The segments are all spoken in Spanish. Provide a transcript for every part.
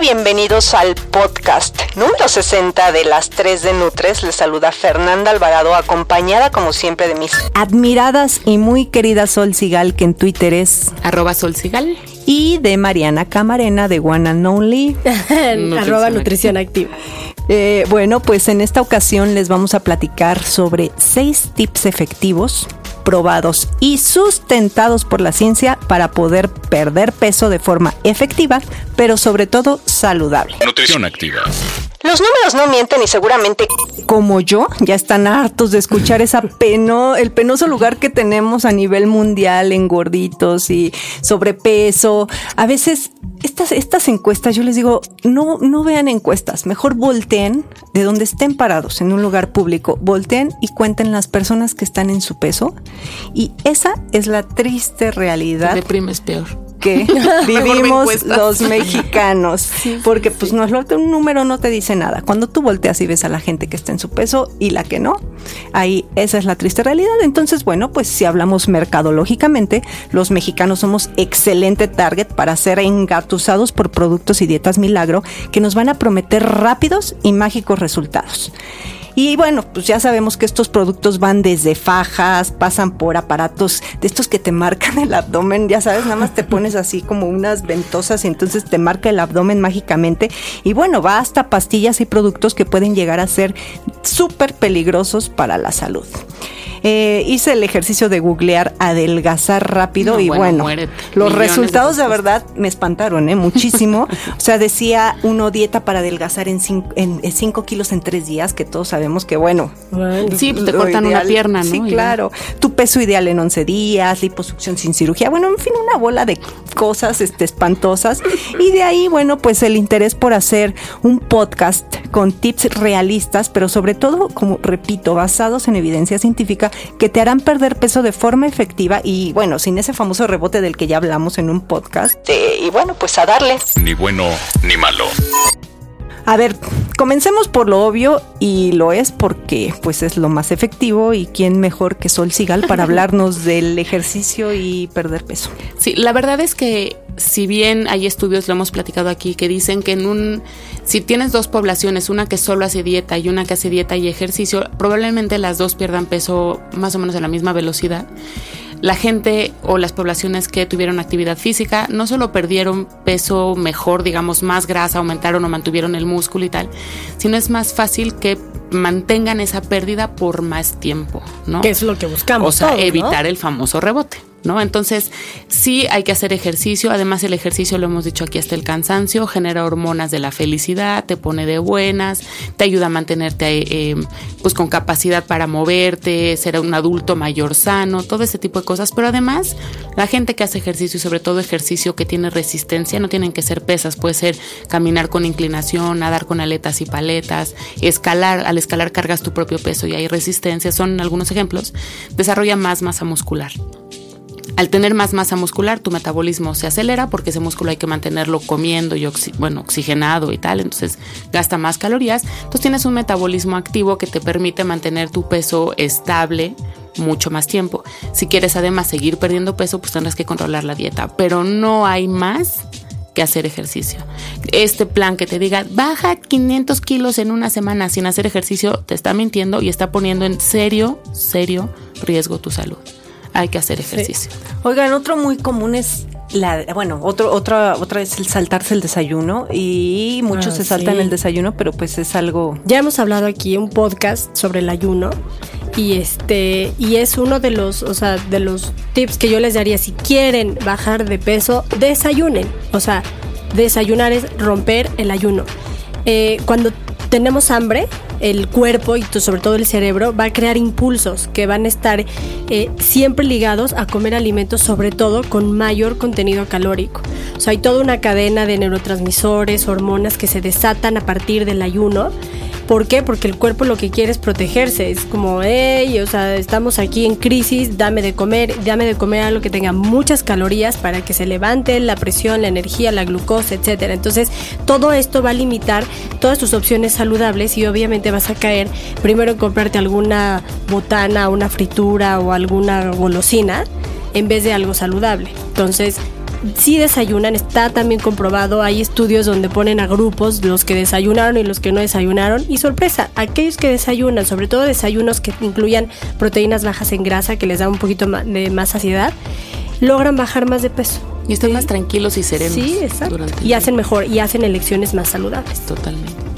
Bienvenidos al podcast número 60 de las 3 de Nutres. Les saluda Fernanda Alvarado, acompañada como siempre de mis admiradas y muy querida Sol Sigal, que en Twitter es arroba Sol Sigal. Y de Mariana Camarena de One and Only, arroba Nutrición Activa. Eh, bueno, pues en esta ocasión les vamos a platicar sobre seis tips efectivos probados y sustentados por la ciencia para poder perder peso de forma efectiva, pero sobre todo saludable. Nutrición activa. Los números no mienten y seguramente como yo ya están hartos de escuchar esa peno, el penoso lugar que tenemos a nivel mundial en gorditos y sobrepeso. A veces estas, estas encuestas, yo les digo, no, no vean encuestas, mejor volteen de donde estén parados en un lugar público, volteen y cuenten las personas que están en su peso. Y esa es la triste realidad. Te deprimes peor que vivimos los mexicanos. porque pues no es lo un número no te dice nada. Cuando tú volteas y ves a la gente que está en su peso y la que no, ahí esa es la triste realidad. Entonces, bueno, pues si hablamos mercadológicamente, los mexicanos somos excelente target para ser engatusados por productos y dietas milagro que nos van a prometer rápidos y mágicos resultados. Y bueno, pues ya sabemos que estos productos van desde fajas, pasan por aparatos de estos que te marcan el abdomen, ya sabes, nada más te pones así como unas ventosas y entonces te marca el abdomen mágicamente. Y bueno, va hasta pastillas y productos que pueden llegar a ser súper peligrosos para la salud. Eh, hice el ejercicio de googlear adelgazar rápido y bueno, los resultados de, verdad me espantaron ¿eh? muchísimo. o sea, decía uno dieta para adelgazar en 5 kilos en 3 días, que todos sabemos que bueno. sí, pues te cortan una pierna, ¿no? Sí, claro. Tu peso ideal en 11 días, liposucción sin cirugía, bueno, en fin, una bola de cosas este, espantosas. Y de ahí, bueno, pues el interés por hacer un podcast con tips realistas, pero sobre todo, como repito, basados en evidencia científica que te harán perder peso de forma efectiva y bueno, sin ese famoso rebote del que ya hablamos en un podcast. y bueno, pues a darle. Ni bueno ni malo. A ver, comencemos por lo obvio y lo es porque pues es lo más efectivo y quién mejor que Sol Sigal para hablarnos del ejercicio y perder peso. Sí, la verdad es que si bien hay estudios, lo hemos platicado aquí, que dicen que en un, si tienes dos poblaciones, una que solo hace dieta y una que hace dieta y ejercicio, probablemente las dos pierdan peso más o menos a la misma velocidad. La gente o las poblaciones que tuvieron actividad física no solo perdieron peso mejor, digamos, más grasa, aumentaron o mantuvieron el músculo y tal, sino es más fácil que mantengan esa pérdida por más tiempo, ¿no? Que es lo que buscamos. O sea, evitar el famoso rebote. ¿No? Entonces, sí hay que hacer ejercicio. Además, el ejercicio, lo hemos dicho aquí hasta el cansancio, genera hormonas de la felicidad, te pone de buenas, te ayuda a mantenerte eh, pues con capacidad para moverte, ser un adulto mayor sano, todo ese tipo de cosas. Pero además, la gente que hace ejercicio y sobre todo ejercicio que tiene resistencia, no tienen que ser pesas, puede ser caminar con inclinación, nadar con aletas y paletas, escalar, al escalar cargas tu propio peso y hay resistencia, son algunos ejemplos, desarrolla más masa muscular. Al tener más masa muscular, tu metabolismo se acelera porque ese músculo hay que mantenerlo comiendo y bueno, oxigenado y tal, entonces gasta más calorías. Entonces tienes un metabolismo activo que te permite mantener tu peso estable mucho más tiempo. Si quieres además seguir perdiendo peso, pues tendrás que controlar la dieta, pero no hay más que hacer ejercicio. Este plan que te diga, baja 500 kilos en una semana sin hacer ejercicio, te está mintiendo y está poniendo en serio, serio riesgo tu salud hay que hacer ejercicio. Oigan, otro muy común es La, bueno, otro, otra, otra es el saltarse el desayuno y muchos Ah, se saltan sí. el desayuno, pero pues es algo Ya hemos hablado aquí un podcast sobre el ayuno y este y es uno de los, o sea, de los tips que yo les daría si quieren bajar de peso, desayunen. O sea, desayunar es romper el ayuno. Eh, cuando tenemos hambre, el cuerpo y sobre todo el cerebro va a crear impulsos que van a estar eh, siempre ligados a comer alimentos, sobre todo con mayor contenido calórico. O sea, hay toda una cadena de neurotransmisores, hormonas que se desatan a partir del ayuno. ¿Por qué? Porque el cuerpo lo que quiere es protegerse. Es como, hey, o sea, estamos aquí en crisis, dame de comer, dame de comer algo que tenga muchas calorías para que se levante la presión, la energía, la glucosa, etcétera. Entonces, todo esto va a limitar todas tus opciones saludables y obviamente vas a caer primero en comprarte alguna botana, una fritura o alguna golosina en vez de algo saludable. Entonces, si desayunan, está también comprobado, hay estudios donde ponen a grupos los que desayunaron y los que no desayunaron y sorpresa, aquellos que desayunan, sobre todo desayunos que incluyan proteínas bajas en grasa que les da un poquito de más saciedad, logran bajar más de peso. Y están más tranquilos y serenos. Sí, exacto. Y hacen mejor y hacen elecciones más saludables. Totalmente.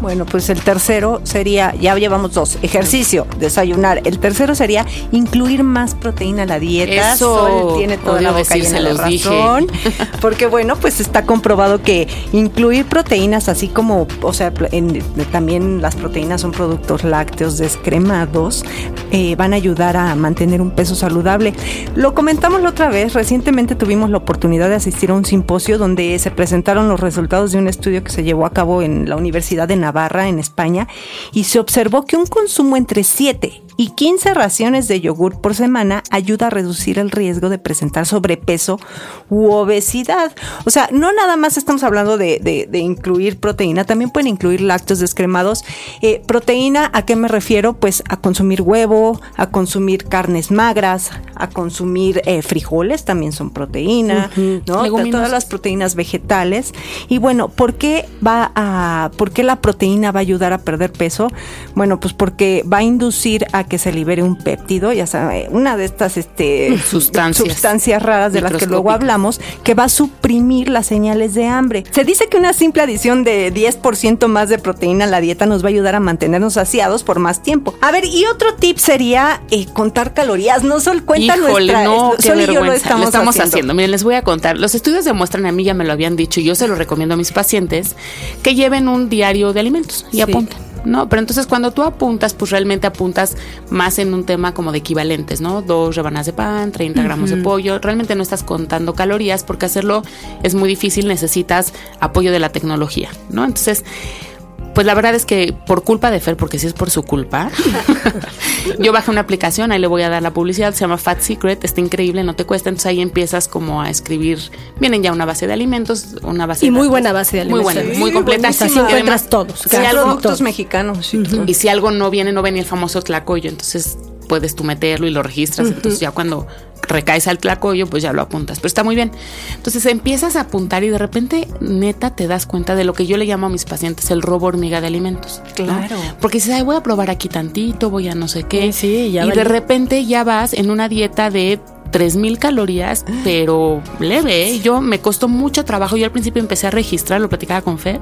Bueno, pues el tercero sería, ya llevamos dos, ejercicio, desayunar. El tercero sería incluir más proteína a la dieta. Eso, Sol tiene toda la boca llena de decírselos, dije. razón. Porque bueno, pues está comprobado que incluir proteínas, así como, o sea, en- también las proteínas son productos lácteos descremados, eh, van a ayudar a mantener un peso saludable. Lo comentamos la otra vez, recientemente tuvimos la oportunidad de asistir a un simposio donde se presentaron los resultados de un estudio que se llevó a cabo en la Universidad de Navarra, en España, y se observó que un consumo entre 7 y 15 raciones de yogur por semana ayuda a reducir el riesgo de presentar sobrepeso u obesidad. O sea, no nada más estamos hablando de, de- de incluir proteína, también pueden incluir lácteos descremados. Eh, proteína, ¿a qué me refiero? Pues a consumir huevo, a consumir carnes magras, a consumir eh, frijoles, también son proteína, ¿no? Leguminosas. Todas las proteínas vegetales. Y bueno, ¿por qué va a, por qué la proteína va a ayudar a perder peso? Bueno, pues porque va a inducir a que se libere un péptido, ya sabe, una de estas este, Sustancias. sustancias raras de las que luego hablamos, que va a suprimir las señales de hambre. Se dice que una simple adición de 10% más de proteína a la dieta nos va a ayudar a mantenernos saciados por más tiempo. A ver, y otro tip sería eh, contar calorías. No sol cuenta Híjole, nuestra. no, qué Sol y yo lo estamos, estamos haciendo. haciendo. Miren, les voy a contar. Los estudios demuestran, a mí ya me lo habían dicho, y yo se lo recomiendo a mis pacientes, que lleven un diario de alimentos y Sí. apunten. No, pero entonces cuando tú apuntas, pues realmente apuntas más en un tema como de equivalentes, ¿no? Dos rebanadas de pan, 30 gramos de pollo. Realmente no estás contando calorías porque hacerlo es muy difícil, necesitas apoyo de la tecnología, ¿no? Entonces, pues la verdad es que por culpa de Fer, porque sí es por su culpa, yo bajé una aplicación, ahí le voy a dar la publicidad, se llama Fat Secret, está increíble, no te cuesta, entonces ahí empiezas como a escribir, vienen ya una base de alimentos, una base Y de muy datos. buena base de Muy alimentos. buena, Sí, muy completa. Así encuentras todos. Si Claro, algo, productos mexicanos. y si algo no viene, no viene el famoso tlacoyo, entonces puedes tú meterlo y lo registras, entonces ya cuando recaes al tlacoyo, pues ya lo apuntas, pero está muy bien. Entonces empiezas a apuntar y de repente, neta, te das cuenta de lo que yo le llamo a mis pacientes el robo hormiga de alimentos. ¿no? Claro. Porque dices, "Ay, voy a probar aquí tantito, voy a no sé qué. Sí, sí, ya y de repente ya vas en una dieta de 3000 calorías, pero leve. ¿eh? Yo me costó mucho trabajo. Yo al principio empecé a registrar, lo platicaba con Fer.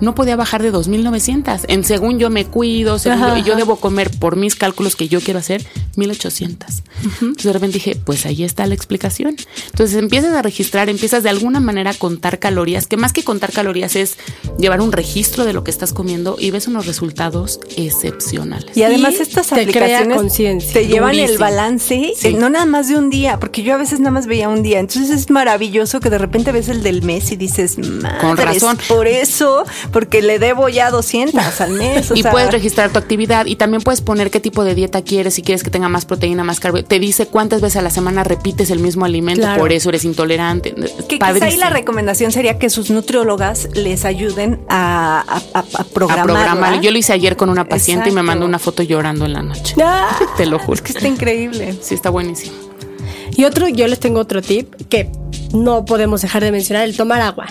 No podía bajar de 2900. En según yo me cuido, según yo, y yo ajá. debo comer por mis cálculos que yo quiero hacer 1800. Entonces de repente dije, pues ahí está la explicación. Entonces empiezas a registrar, empiezas de alguna manera a contar calorías, que más que contar calorías es llevar un registro de lo que estás comiendo y ves unos resultados excepcionales. Y además Y estas te aplicaciones conciencia. te llevan el balance, Sí. eh, no nada más de un día, porque yo a veces nada más veía un día. Entonces es maravilloso que de repente ves el del mes y dices, Con "Madres, razón. Por eso, porque le debo ya 200 al mes. o y sea, puedes registrar tu actividad y también puedes poner qué tipo de dieta quieres, si quieres que tenga más proteína, más carbo. Te dice cuántas veces a la semana repites el mismo alimento, Claro. por eso eres intolerante. Que quizá ahí la recomendación sería que sus nutriólogas les ayuden a, a, a- a a programar. programar. Yo lo hice ayer con una paciente y me mandó una foto llorando en la noche. Ah. Te lo juro. Es que está increíble. Sí, está buenísimo. Y otro, yo les tengo otro tip que no podemos dejar de mencionar, el tomar agua.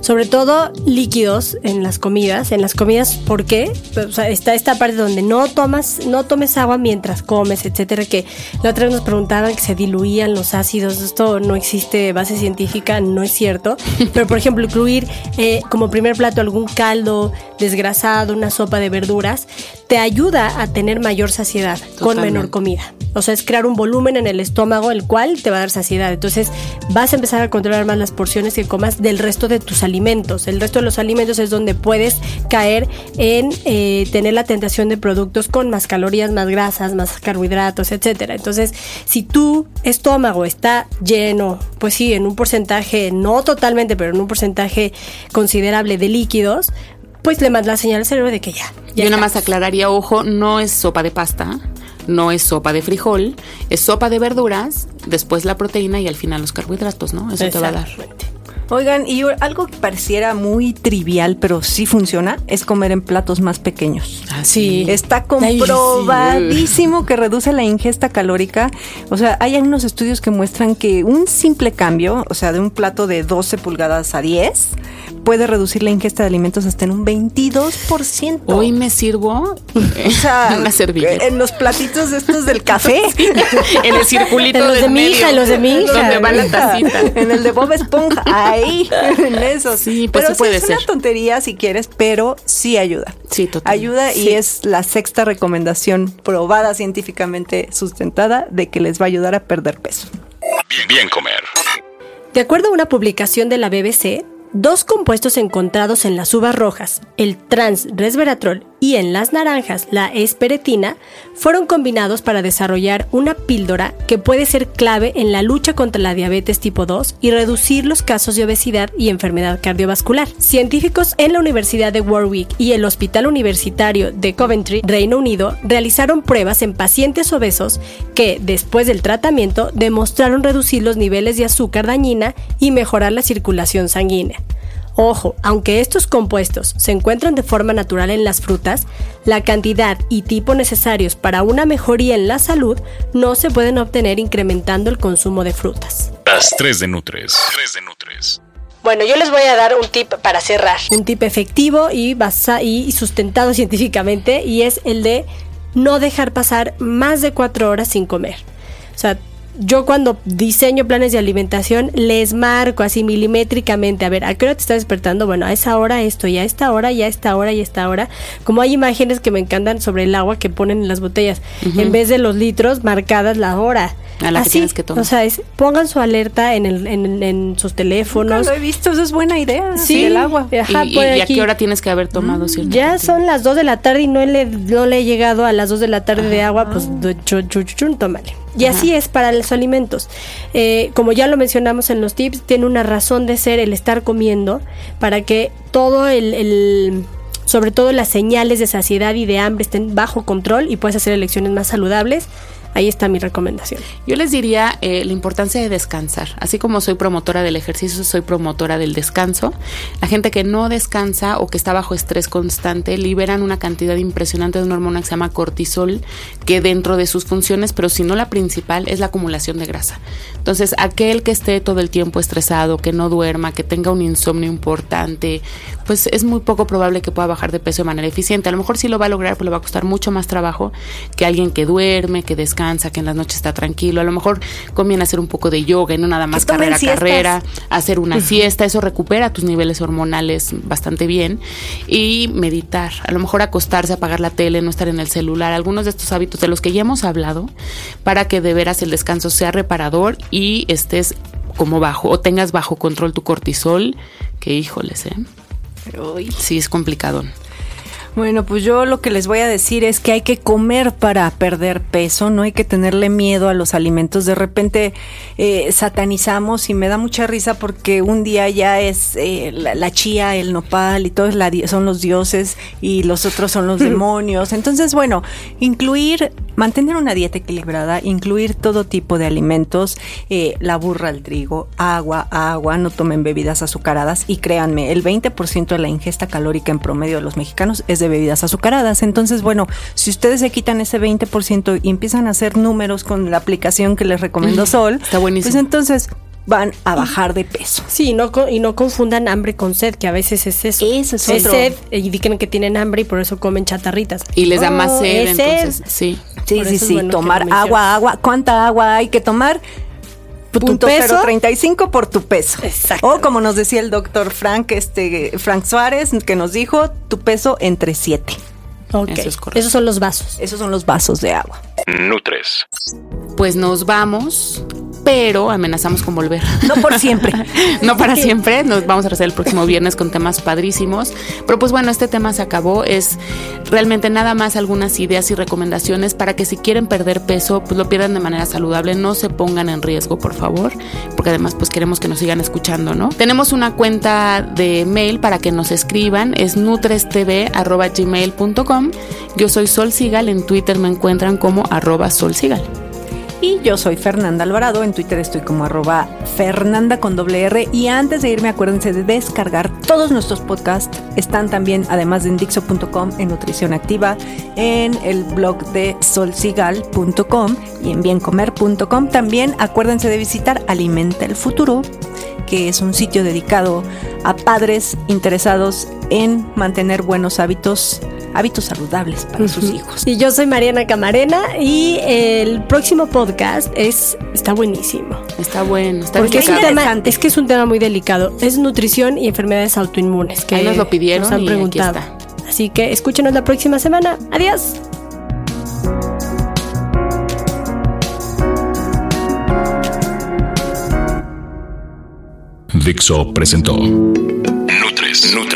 Sobre todo líquidos en las comidas. En las comidas, ¿por qué? O sea, está esta parte donde no tomas, no tomes agua mientras comes, etcétera, que la otra vez nos preguntaban que se diluían los ácidos. Esto no existe base científica, no es cierto. Pero, por ejemplo, incluir eh, como primer plato algún caldo desgrasado, una sopa de verduras, te ayuda a tener mayor saciedad con menor comida. O sea, es crear un volumen en el estómago, el cual te va a dar saciedad. Entonces, vas a empezar a controlar más las porciones que comas del resto de tus alimentos. El resto de los alimentos es donde puedes caer en eh, tener la tentación de productos con más calorías, más grasas, más carbohidratos, etcétera. Entonces, si tu estómago está lleno, pues sí, en un porcentaje, no totalmente, pero en un porcentaje considerable de líquidos, pues le mandas la señal al cerebro de que ya. ya Yo nada más aclararía, ojo, no es sopa de pasta, no es sopa de frijol, es sopa de verduras, después la proteína y al final los carbohidratos, ¿no? Eso te va a dar. Oigan, y algo que pareciera muy trivial, pero sí funciona, es comer en platos más pequeños. Ah, sí. Está comprobadísimo que reduce la ingesta calórica. O sea, hay unos estudios que muestran que un simple cambio, o sea, de un plato de 12 pulgadas a 10, puede reducir la ingesta de alimentos hasta en un 22%. Hoy me sirvo o sea, una servilleta. En los platitos estos del café. en el circulito en los de mi hija, en los de mi hija. Donde va la tacita. En el de Bob Esponja ahí, en eso. Sí, pues pero sí puede es ser. una tontería si quieres, pero sí ayuda. Sí, total. Ayuda y es la sexta recomendación probada científicamente sustentada de que les va a ayudar a perder peso. Bien, bien comer. De acuerdo a una publicación de la BBC, Dos compuestos encontrados en las uvas rojas, el transresveratrol y en las naranjas, la esperetina, fueron combinados para desarrollar una píldora que puede ser clave en la lucha contra la diabetes tipo 2 y reducir los casos de obesidad y enfermedad cardiovascular. Científicos en la Universidad de Warwick y el Hospital Universitario de Coventry, Reino Unido, realizaron pruebas en pacientes obesos que, después del tratamiento, demostraron reducir los niveles de azúcar dañina y mejorar la circulación sanguínea. Ojo, aunque estos compuestos se encuentran de forma natural en las frutas, la cantidad y tipo necesarios para una mejoría en la salud no se pueden obtener incrementando el consumo de frutas. Las 3 de Nutres. 3 de Nutres. Bueno, yo les voy a dar un tip para cerrar. Un tip efectivo y, basa y sustentado científicamente y es el de no dejar pasar más de cuatro horas sin comer. O sea, yo cuando diseño planes de alimentación les marco así milimétricamente, a ver, ¿a qué hora te estás despertando? Bueno, a esa hora esto, y a esta hora, y a esta hora, y a esta hora. Como hay imágenes que me encantan sobre el agua que ponen en las botellas, en vez de los litros, marcadas la hora. A la que Así, tienes que tomar. O sea, es, pongan su alerta en, el, en, en sus Nunca teléfonos. lo he visto, eso es buena idea. Sí, el agua. Ajá, ¿Y, y a aquí. qué hora tienes que haber tomado cierto Ya cantidad? son las 2 de la tarde y no le, no le he llegado a las 2 de la tarde de agua, pues du- chu- chu- chu- chun, tómale. Y así es para los alimentos. Eh, como ya lo mencionamos en los tips, tiene una razón de ser el estar comiendo para que todo el, el- sobre todo las señales de saciedad y de hambre estén bajo control y puedes hacer elecciones más saludables. Ahí está mi recomendación. Yo les diría eh, la importancia de descansar. Así como soy promotora del ejercicio, soy promotora del descanso. La gente que no descansa o que está bajo estrés constante liberan una cantidad impresionante de una hormona que se llama cortisol, que dentro de sus funciones, pero si no la principal, es la acumulación de grasa. Entonces, aquel que esté todo el tiempo estresado, que no duerma, que tenga un insomnio importante, pues es muy poco probable que pueda bajar de peso de manera eficiente. A lo mejor sí lo va a lograr, pero le va a costar mucho más trabajo que alguien que duerme, que descansa, que en las noches está tranquilo. A lo mejor conviene hacer un poco de yoga y no nada más carrera, siestas. carrera, hacer una siesta. Eso recupera tus niveles hormonales bastante bien. Y meditar. A lo mejor acostarse, apagar la tele, no estar en el celular. Algunos de estos hábitos de los que ya hemos hablado para que de veras el descanso sea reparador y estés como bajo o tengas bajo control tu cortisol, que híjoles, ¿eh? Uy. Sí, es complicado. Bueno, pues yo lo que les voy a decir es que hay que comer para perder peso, no hay que tenerle miedo a los alimentos. De repente eh, satanizamos y me da mucha risa porque un día ya es eh, la, la chía, el nopal y todo es la di- son los dioses y los otros son los demonios. Entonces, bueno, incluir, mantener una dieta equilibrada, incluir todo tipo de alimentos, eh, la burra al trigo, agua, agua, no tomen bebidas azucaradas y créanme, el 20% de la ingesta calórica en promedio de los mexicanos es de bebidas azucaradas. Entonces, bueno, si ustedes se quitan ese 20% y empiezan a hacer números con la aplicación que les recomendó Sol, Está buenísimo. pues entonces van a bajar de peso. Sí, no, y no confundan hambre con sed, que a veces es eso. Eso es, es sed y dicen que tienen hambre y por eso comen chatarritas. Y les da más sed, entonces, sí. Sí, sí, sí, tomar agua, agua. ¿Cuánta agua hay que tomar? punto 035 por tu peso. Exacto. O como nos decía el doctor Frank, este, Frank Suárez, que nos dijo, tu peso entre 7. Ok. Esos son los vasos. Esos son los vasos de agua. Nutres. Pues nos vamos pero amenazamos con volver. No por siempre. no para siempre. Nos vamos a hacer el próximo viernes con temas padrísimos. Pero pues bueno, este tema se acabó. Es realmente nada más algunas ideas y recomendaciones para que si quieren perder peso, pues lo pierdan de manera saludable. No se pongan en riesgo, por favor. Porque además pues queremos que nos sigan escuchando, ¿no? Tenemos una cuenta de mail para que nos escriban. Es nutrestv.gmail.com. Yo soy Sol Sigal. En Twitter me encuentran como arroba Sol Sigal. Y yo soy Fernanda Alvarado, en Twitter estoy como arroba Fernanda con doble R. Y antes de irme, acuérdense de descargar todos nuestros podcasts. Están también, además de en Dixo.com, en Nutrición Activa, en el blog de solsigal.com y en biencomer.com. También acuérdense de visitar Alimenta el Futuro, que es un sitio dedicado a padres interesados en mantener buenos hábitos hábitos saludables para sus hijos. Y yo soy Mariana Camarena y el próximo podcast es está buenísimo. Está bueno, está Porque es, un tema, es que es un tema muy delicado. Es nutrición y enfermedades autoinmunes que nos lo pidieron nos han preguntado. Así que escúchenos la próxima semana. Adiós. Dixo presentó Nutres, Nutres